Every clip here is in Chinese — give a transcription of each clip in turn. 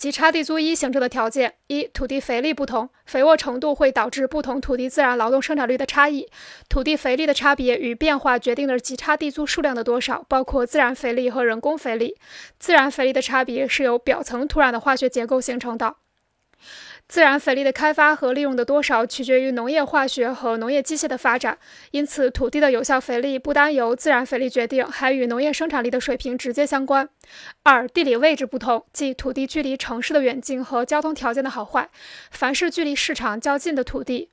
极差地租一形成的条件：一、土地肥力不同，肥沃程度会导致不同土地自然劳动生产率的差异。土地肥力的差别与变化决定了极差地租数量的多少，包括自然肥力和人工肥力。自然肥力的差别是由表层土壤的化学结构形成的。自然肥力的开发和利用的多少取决于农业化学和农业机械的发展，因此土地的有效肥力不单由自然肥力决定，还与农业生产力的水平直接相关。二、地理位置不同，即土地距离城市的远近和交通条件的好坏。凡是距离市场较近的土地。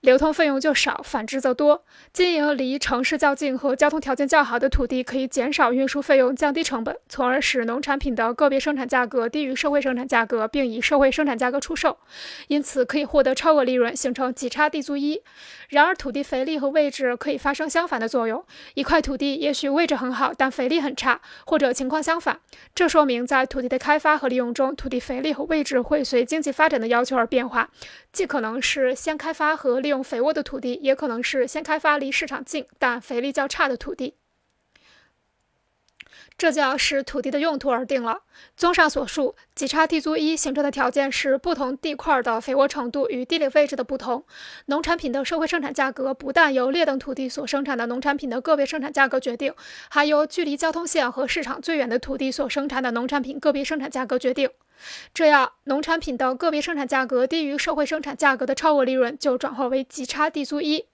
流通费用就少，反之则多。经营离城市较近和交通条件较好的土地，可以减少运输费用，降低成本，从而使农产品的个别生产价格低于社会生产价格，并以社会生产价格出售，因此可以获得超额利润，形成几差地租一。然而，土地肥力和位置可以发生相反的作用。一块土地也许位置很好，但肥力很差，或者情况相反。这说明在土地的开发和利用中，土地肥力和位置会随经济发展的要求而变化，既可能是先开发和利利用肥沃的土地，也可能是先开发离市场近但肥力较差的土地。这就要视土地的用途而定了。综上所述，极差地租一形成的条件是不同地块的肥沃程度与地理位置的不同。农产品的社会生产价格不但由劣等土地所生产的农产品的个别生产价格决定，还由距离交通线和市场最远的土地所生产的农产品个别生产价格决定。这样，农产品的个别生产价格低于社会生产价格的超额利润就转化为极差地租一。